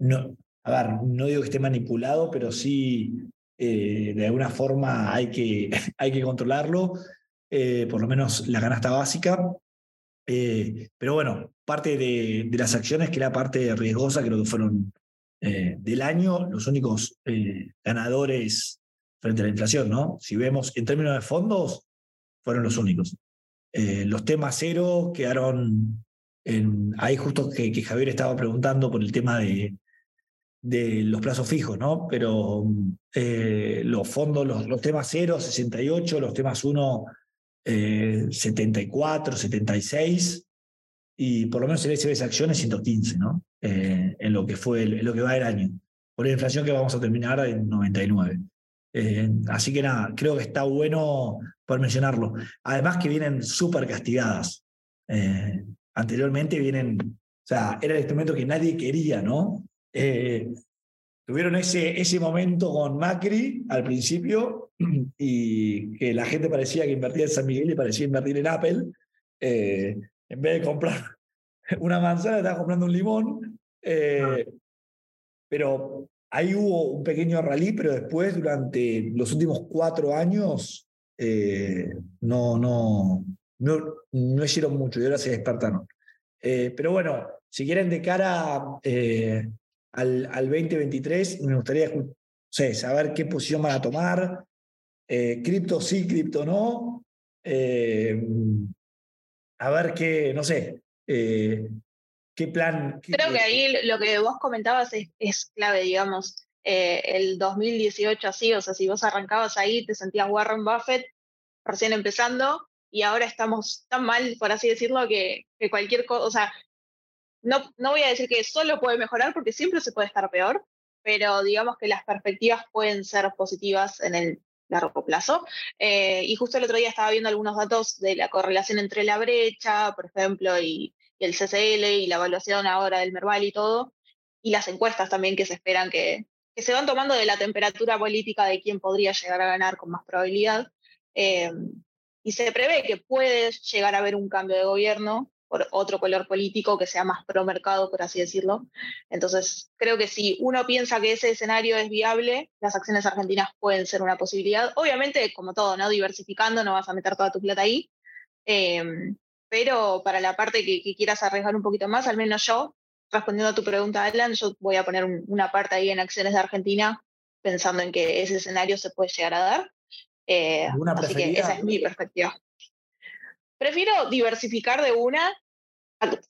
no, a ver, no digo que esté manipulado, pero sí eh, de alguna forma hay que, hay que controlarlo, eh, por lo menos la canasta básica. pero bueno, parte de, las acciones, que era parte riesgosa, creo que fueron del año, los únicos ganadores frente a la inflación, ¿no? Si vemos en términos de fondos, fueron los únicos. los temas cero quedaron ahí justo que, Javier estaba preguntando por el tema de, los plazos fijos, ¿no? Pero eh, los fondos, los, temas 0, 68, los temas 1, 74, 76, y por lo menos el SBS Acciones 115, ¿no? Eh, en lo que fue, lo que va el año. Por la inflación que vamos a terminar en 99. Eh, así que nada, creo que está bueno por mencionarlo. Además que vienen súper castigadas anteriormente vienen, o sea, era el instrumento que nadie quería, ¿no? Eh, tuvieron ese, ese momento con Macri al principio y que la gente parecía que invertía en San Miguel y parecía invertir en Apple. Eh, en vez de comprar una manzana, estaba comprando un limón. Eh, pero ahí hubo un pequeño rally, pero después, durante los últimos cuatro años, no, no, no, no hicieron mucho y ahora se despertaron. Eh, pero bueno, si quieren de cara eh, al, al, 2023, me gustaría saber qué posición van a tomar. Eh, cripto sí, cripto no. a ver qué, no sé, qué plan. Creo que ahí lo que vos comentabas es, es clave, digamos. el 2018 así, o sea, si vos arrancabas ahí, te sentías Warren Buffett recién empezando, y ahora estamos tan mal, por así decirlo, que, cualquier cosa, o sea, no, no voy a decir que solo puede mejorar porque siempre se puede estar peor, pero digamos que las perspectivas pueden ser positivas en el largo plazo. Eh, y justo el otro día estaba viendo algunos datos de la correlación entre la brecha, por ejemplo, y, el CCL y la evaluación ahora del Merval y todo, y las encuestas también que se esperan que, que se van tomando de la temperatura política de quién podría llegar a ganar con más probabilidad. Eh, y se prevé que puede llegar a haber un cambio de gobierno por otro color político que sea más pro mercado, por así decirlo. Entonces, creo que si uno piensa que ese escenario es viable, las acciones argentinas pueden ser una posibilidad. Obviamente, como todo, ¿no? Diversificando, no vas a meter toda tu plata ahí. Em, pero para la parte que, quieras arriesgar un poquito más, al menos yo, respondiendo a tu pregunta, Alan, yo voy a poner una parte ahí en acciones de Argentina, pensando en que ese escenario se puede llegar a dar. Eh, así que esa es mi perspectiva. Prefiero diversificar de una.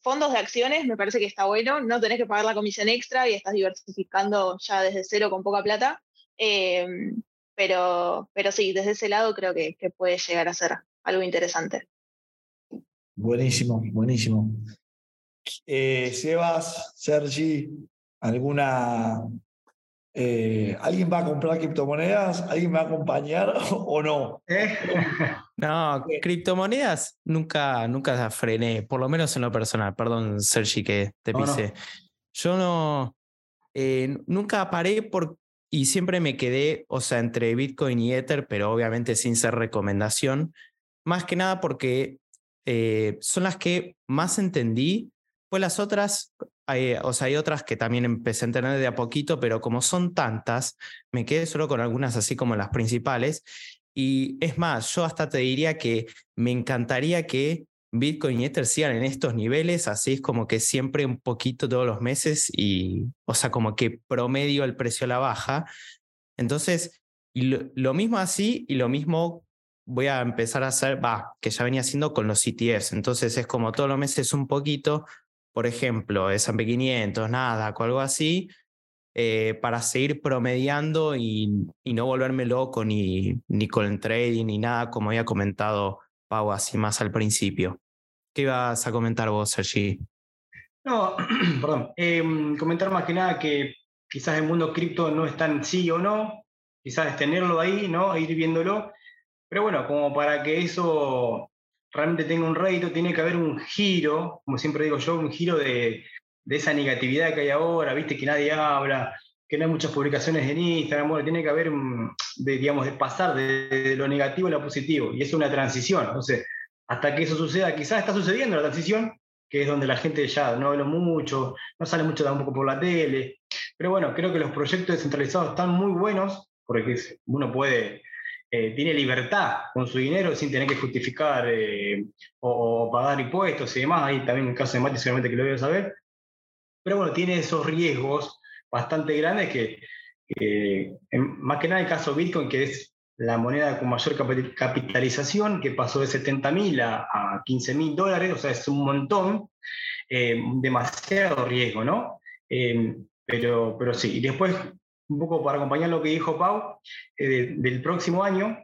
Fondos de acciones me parece que está bueno, no tenés que pagar la comisión extra y estás diversificando ya desde cero con poca plata. Em, pero, pero sí, desde ese lado creo que, que puede llegar a ser algo interesante. Buenísimo, buenísimo. Eh, Sebas, Sergi, ¿alguna eh, ¿Alguien va a comprar criptomonedas? ¿Alguien va a acompañar o no? ¿Eh? No, criptomonedas nunca, nunca frené, por lo menos en lo personal. Perdón, Sergi, que te pise. Yo no, eh, nunca paré por, y siempre me quedé, o sea, entre Bitcoin y Ether, pero obviamente sin ser recomendación, más que nada porque eh, son las que más entendí, pues las otras, o sea, hay otras que también empecé a entender de a poquito, pero como son tantas, me quedé solo con algunas así como las principales. Y es más, yo hasta te diría que me encantaría que Bitcoin y Ether sigan en estos niveles, así es como que siempre un poquito todos los meses y, o sea, como que promedio el precio a la baja. Entonces, lo, mismo así y lo mismo voy a empezar a hacer, va, que ya venía haciendo con los ETFs. Entonces es como todos los meses un poquito, por ejemplo, S&P 500, nada, o algo así, eh, para seguir promediando y, y, no volverme loco ni, ni con el trading ni nada, como había comentado Pau así más al principio. ¿Qué ibas a comentar vos, Sergi? No, perdón. Em, comentar más que nada que quizás el mundo cripto no es tan sí o no, quizás tenerlo ahí, ¿no? ir viéndolo. Pero bueno, como para que eso realmente tenga un rédito, tiene que haber un giro, como siempre digo yo, un giro de, esa negatividad que hay ahora, viste que nadie habla, que no hay muchas publicaciones en Instagram, bueno, tiene que haber, de, digamos, de pasar de, de, lo negativo a lo positivo, y es una transición. Entonces, hasta que eso suceda, quizás está sucediendo la transición, que es donde la gente ya no habla mucho, no sale mucho tampoco por la tele. Pero bueno, creo que los proyectos descentralizados están muy buenos, porque uno puede, eh, tiene libertad con su dinero sin tener que justificar eh, o, pagar impuestos y demás. Ahí también en el caso de Mati seguramente que lo voy a saber. Pero bueno, tiene esos riesgos bastante grandes que, más que nada el caso Bitcoin, que es la moneda con mayor capitalización, que pasó de 70 mil a, 15 mil dólares, o sea, es un montón, eh, demasiado riesgo, ¿no? Eh, pero, pero sí, y después, un poco para acompañar lo que dijo Pau, eh, del próximo año,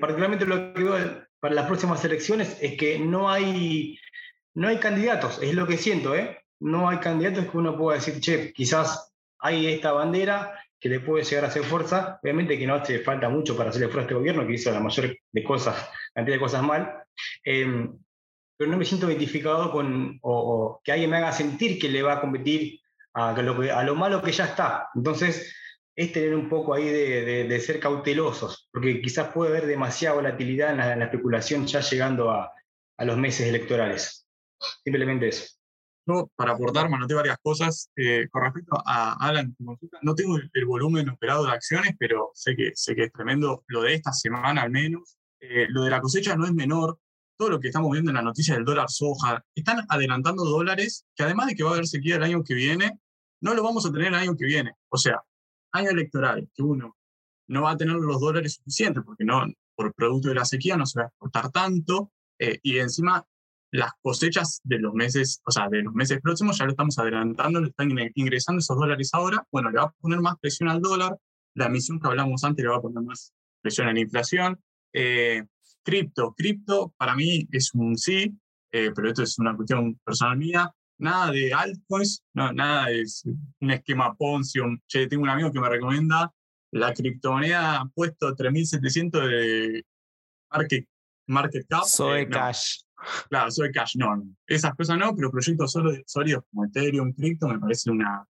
particularmente lo que veo para las próximas elecciones es que no hay, no hay candidatos, es lo que siento, ¿eh? No hay candidatos que uno pueda decir, che, quizás hay esta bandera, que le puede llegar a hacer fuerza. Obviamente que no hace falta mucho para hacerle fuerza a este gobierno, que hizo la mayor de cosas, cantidad de cosas mal. Em, pero no me siento identificado con, o, que alguien me haga sentir que le va a competir a lo, a lo malo que ya está. Entonces, es tener un poco ahí de, ser cautelosos, porque quizás puede haber demasiada volatilidad en la, especulación ya llegando a, a los meses electorales. Simplemente eso. Yo, para aportar, manoté varias cosas. Eh, con respecto a Alan, no tengo el, volumen operado de acciones, pero sé que, sé que es tremendo. Lo de esta semana al menos. Eh, lo de la cosecha no es menor. Todo lo que estamos viendo en la noticia del dólar soja, están adelantando dólares que además de que va a haber sequía el año que viene, no lo vamos a tener el año que viene. O sea, año electoral, que uno no va a tener los dólares suficientes porque no, por producto de la sequía no se va a exportar tanto, eh, y encima las cosechas de los meses, o sea, de los meses próximos ya lo estamos adelantando, le están ingresando esos dólares ahora, bueno, le va a poner más presión al dólar, la emisión que hablamos antes le va a poner más presión a la inflación. Eh, cripto, cripto para mí es un sí, eh, pero esto es una cuestión personal mía. Nada de altcoins, no, nada de un esquema Ponzi. Che, tengo un amigo que me recomienda la criptomoneda puesto 3.700 de market, market cap. Soy eh, Cash. Claro, soy cash, no, Esas cosas no, pero proyectos sólidos como Ethereum, Crypto, me parece una,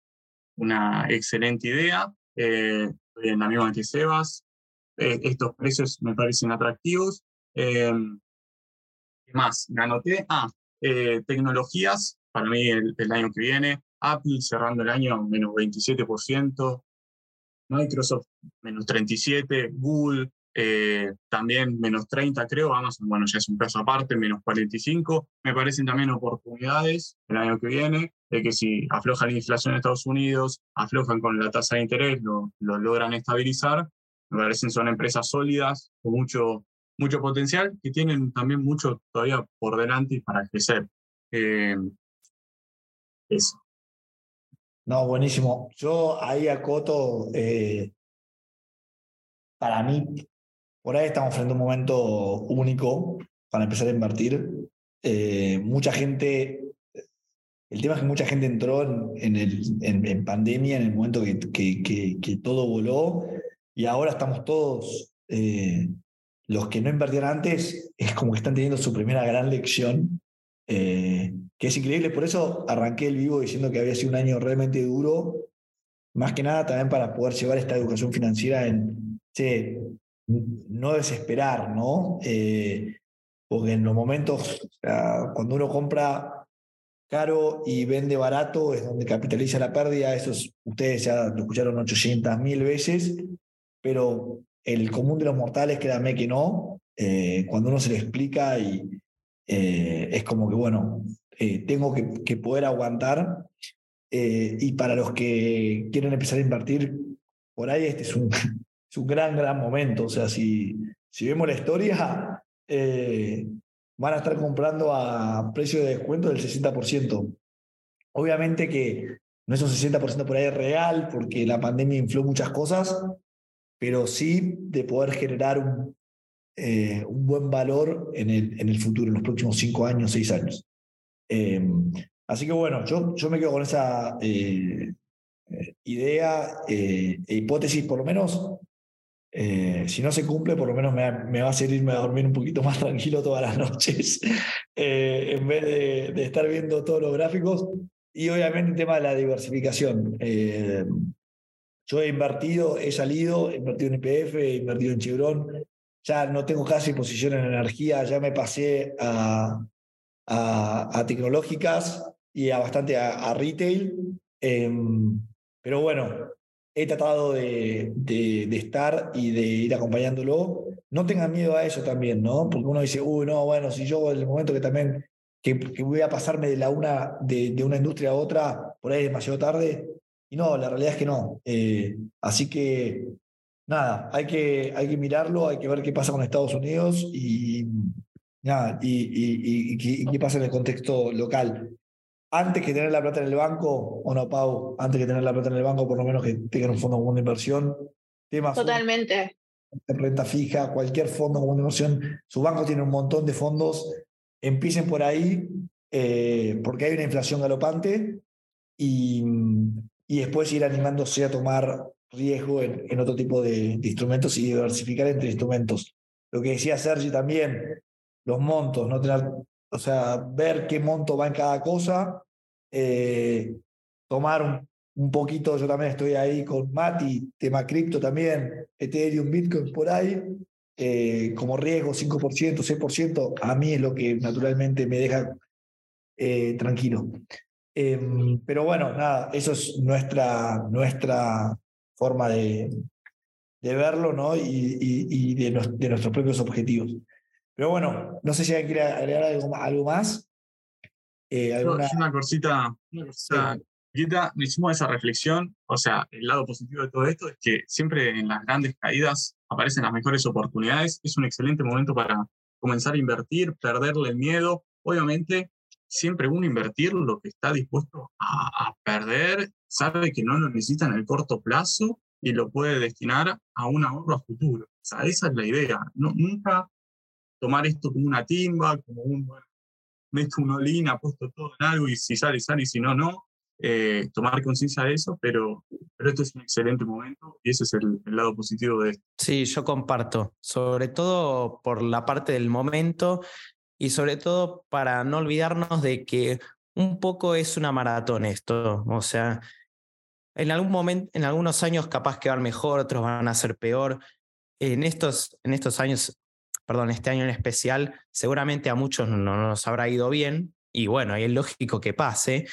una excelente idea. Eh, en la misma que Sebas. Eh, estos precios me parecen atractivos. Eh, ¿Qué más? Me anoté. Ah, eh, tecnologías, para mí el, el, año que viene. Apple cerrando el año menos 27%. Microsoft menos 37%. Google eh, también menos 30 creo, Amazon, bueno, ya es un peso aparte, menos 45. Me parecen también oportunidades el año que viene, de que si afloja la inflación en Estados Unidos, aflojan con la tasa de interés, lo, lo logran estabilizar. Me parecen son empresas sólidas, con mucho, mucho potencial, que tienen también mucho todavía por delante para crecer. Eh, eso. No, buenísimo. Yo ahí acoto, eh, para mí por ahí estamos frente a un momento único para empezar a invertir. Eh, mucha gente, el tema es que mucha gente entró en, el, en, pandemia en el momento que, que, que, todo voló y ahora estamos todos, eh, los que no invertían antes, es como que están teniendo su primera gran lección que es increíble. Por eso arranqué el vivo diciendo que había sido un año realmente duro, más que nada también para poder llevar esta educación financiera en, no desesperar, ¿no? porque en los momentos, cuando uno compra caro y vende barato es donde capitaliza la pérdida. Eso ustedes ya lo escucharon 800 mil veces, pero el común de los mortales, créanme que no. Eh, cuando uno se le explica y eh, es como que, bueno, eh, tengo que, poder aguantar. y para los que quieren empezar a invertir, por ahí este es un, es un gran, gran momento. O sea, si, si vemos la historia, van a estar comprando a precio de descuento del 60%. Obviamente que no es un 60% por ahí real, porque la pandemia infló muchas cosas, pero sí de poder generar un, eh, un buen valor en el, en el futuro, en los próximos cinco años, seis años. Em, así que bueno, yo, yo me quedo con esa eh, eh, idea e hipótesis, por lo menos eh, si no se cumple, por lo menos me, va a hacer a dormir un poquito más tranquilo todas las noches, eh, en vez de, estar viendo todos los gráficos. Y obviamente el tema de la diversificación. Eh, yo he invertido, he salido, he invertido en IPF, he invertido en Chevron, ya no tengo casi posición en energía, ya me pasé a, a, tecnológicas y a bastante a, retail. Em, pero bueno, he tratado de, de, estar y de ir acompañándolo. No tengan miedo a eso también, ¿no? Porque uno dice, uy, no, bueno, si yo en el momento que también que, voy a pasarme de, la una, de, una industria a otra, por ahí es demasiado tarde. Y no, la realidad es que no. Eh, así que, nada, hay que, hay que mirarlo, hay que ver qué pasa con Estados Unidos y, nada, y, y, y, y qué pasa en el contexto local antes que tener la plata en el banco, o no, Pau, antes que tener la plata en el banco, por lo menos que tengan un fondo común de inversión. Totalmente. renta fija, cualquier fondo común de inversión. Su banco tiene un montón de fondos. Empiecen por ahí, eh, porque hay una inflación galopante y, y, después ir animándose a tomar riesgo en, en otro tipo de, de, instrumentos y diversificar entre instrumentos. Lo que decía Sergi también, los montos, no tener o sea, ver qué monto va en cada cosa, eh, tomar un, poquito, yo también estoy ahí con Mati, tema cripto también, Ethereum, Bitcoin por ahí, eh, como riesgo 5%, 6%, a mí es lo que naturalmente me deja eh, tranquilo. Em, pero bueno, nada, eso es nuestra, nuestra forma de, de verlo ¿no? y, de nuestros propios objetivos. Pero bueno, no sé si alguien quiere agregar algo, algo más. Eh, alguna... una cosita, una cosita me hicimos esa reflexión, o sea, el lado positivo de todo esto es que siempre en las grandes caídas aparecen las mejores oportunidades, es un excelente momento para comenzar a invertir, perderle el miedo, obviamente siempre uno invertir lo que está dispuesto a, a perder, sabe que no lo necesita en el corto plazo y lo puede destinar a un ahorro a futuro. O sea, esa es la idea. No, nunca tomar esto como una timba, como un, bueno, meto un olín, apuesto todo en algo y si sale, sale y si no, no. Eh, tomar conciencia de eso, pero, pero esto es un excelente momento y ese es el, el, lado positivo de esto. Sí, yo comparto, sobre todo por la parte del momento y sobre todo para no olvidarnos de que un poco es una maratón esto, o sea, en algún momento, en algunos años capaz que van mejor, otros van a ser peor. En estos, en estos años perdón, este año en especial, seguramente a muchos no nos habrá ido bien, y bueno, y es lógico que pase,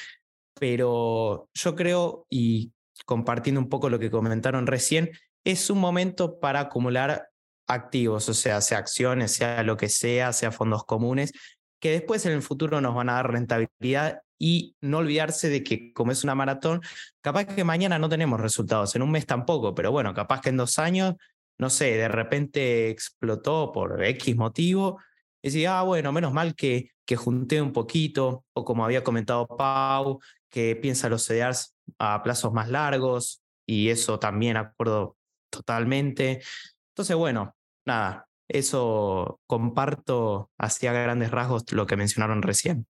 pero yo creo, y compartiendo un poco lo que comentaron recién, es un momento para acumular activos, o sea, sea acciones, sea lo que sea, sea fondos comunes, que después en el futuro nos van a dar rentabilidad y no olvidarse de que como es una maratón, capaz que mañana no tenemos resultados, en un mes tampoco, pero bueno, capaz que en dos años no sé, de repente explotó por X motivo, y decía, ah, bueno, menos mal que, que junté un poquito, o como había comentado Pau, que piensa los CDRs a plazos más largos, y eso también acuerdo totalmente. Entonces, bueno, nada, eso comparto hacia grandes rasgos lo que mencionaron recién.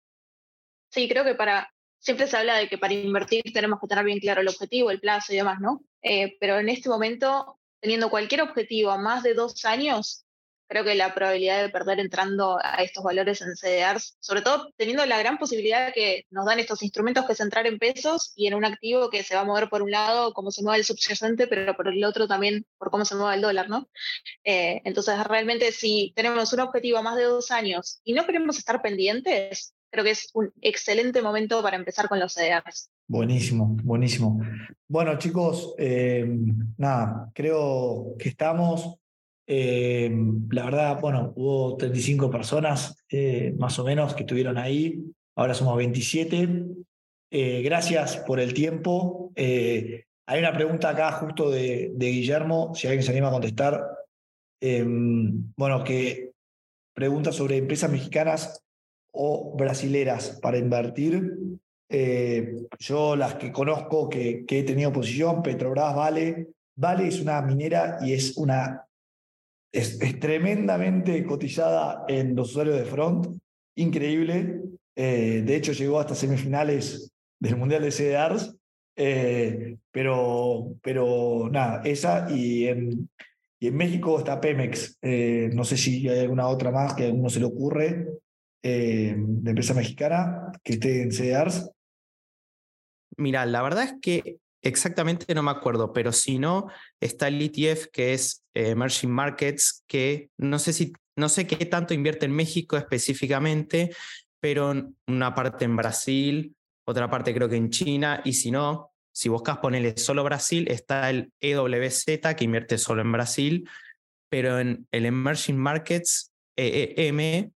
Sí, creo que para, siempre se habla de que para invertir tenemos que tener bien claro el objetivo, el plazo y demás, ¿no? Eh, pero en este momento teniendo cualquier objetivo a más de dos años, creo que la probabilidad de perder entrando a estos valores en CDRs, sobre todo teniendo la gran posibilidad que nos dan estos instrumentos, que es entrar en pesos y en un activo que se va a mover por un lado como se mueve el subyacente, pero por el otro también por cómo se mueve el dólar, ¿no? Eh, entonces, realmente si tenemos un objetivo a más de dos años y no queremos estar pendientes, creo que es un excelente momento para empezar con los CDRs. Buenísimo, buenísimo. Bueno, chicos, eh, nada, creo que estamos. Eh, la verdad, bueno, hubo 35 personas eh, más o menos que estuvieron ahí. Ahora somos 27. gracias por el tiempo. hay una pregunta acá justo de, de, Guillermo, si alguien se anima a contestar. bueno, que pregunta sobre empresas mexicanas o brasileras para invertir. Eh, yo las que conozco, que, he tenido posición, Petrobras, Vale. Vale es una minera y es una es, tremendamente cotizada en los usuarios de front, increíble. Eh, de hecho, llegó hasta semifinales del Mundial de CDRs. Eh, pero, pero nada, esa y en, y en México está Pemex. no sé si hay alguna otra más que a uno se le ocurre de empresa mexicana que esté en CDRs. Mira, la verdad es que exactamente no me acuerdo, pero si no, está el ETF que es eh, Emerging Markets, que no sé si, no sé qué tanto invierte en México específicamente, pero una parte en Brasil, otra parte creo que en China, y si no, si buscas ponerle solo Brasil, está el EWZ que invierte solo en Brasil, pero en el Emerging Markets, EEM,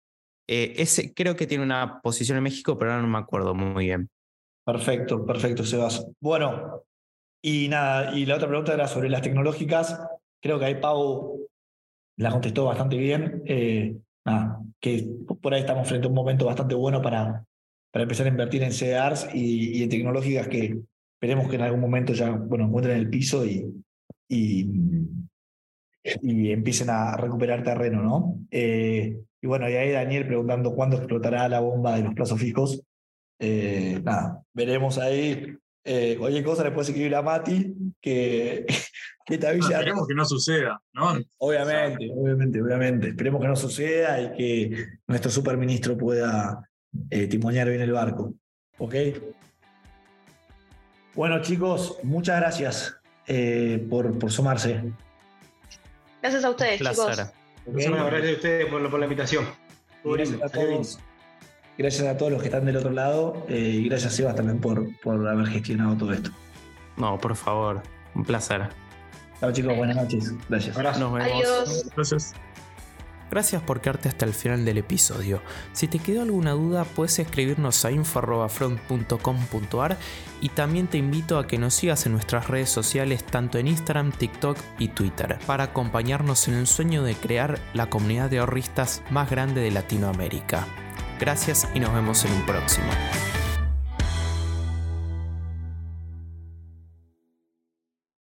eh, ese creo que tiene una posición en México, pero ahora no me acuerdo muy bien. Perfecto, perfecto, Sebas. Bueno, y nada, y la otra pregunta era sobre las tecnológicas. Creo que ahí Pau la contestó bastante bien. Eh, nada, que por ahí estamos frente a un momento bastante bueno para, para empezar a invertir en CDRs y, en tecnológicas que esperemos que en algún momento ya bueno, encuentren el piso y, y, y empiecen a recuperar terreno, ¿no? Eh, y bueno, y ahí Daniel preguntando cuándo explotará la bomba de los plazos fijos. Eh, nada, veremos ahí. Eh, cualquier cosa le puedes escribir a Mati, que, que te avise. esperemos que no suceda, ¿no? Obviamente, obviamente, obviamente. Esperemos que no suceda y que nuestro superministro pueda eh, timonear bien el barco. ¿Ok? Bueno, chicos, muchas gracias eh, por, por sumarse. Gracias a ustedes, chicos. Gracias a ustedes por, por la invitación. Gracias a todos. Gracias a todos los que están del otro lado eh, y gracias Sebas también por, por haber gestionado todo esto. No, por favor, un placer. Chao chicos, buenas noches. Gracias. Nos vemos. Adiós. Gracias. Gracias por quedarte hasta el final del episodio. Si te quedó alguna duda, puedes escribirnos a info.front.com.ar y también te invito a que nos sigas en nuestras redes sociales tanto en Instagram, TikTok y Twitter para acompañarnos en el sueño de crear la comunidad de ahorristas más grande de Latinoamérica. Gracias y nos vemos en un próximo.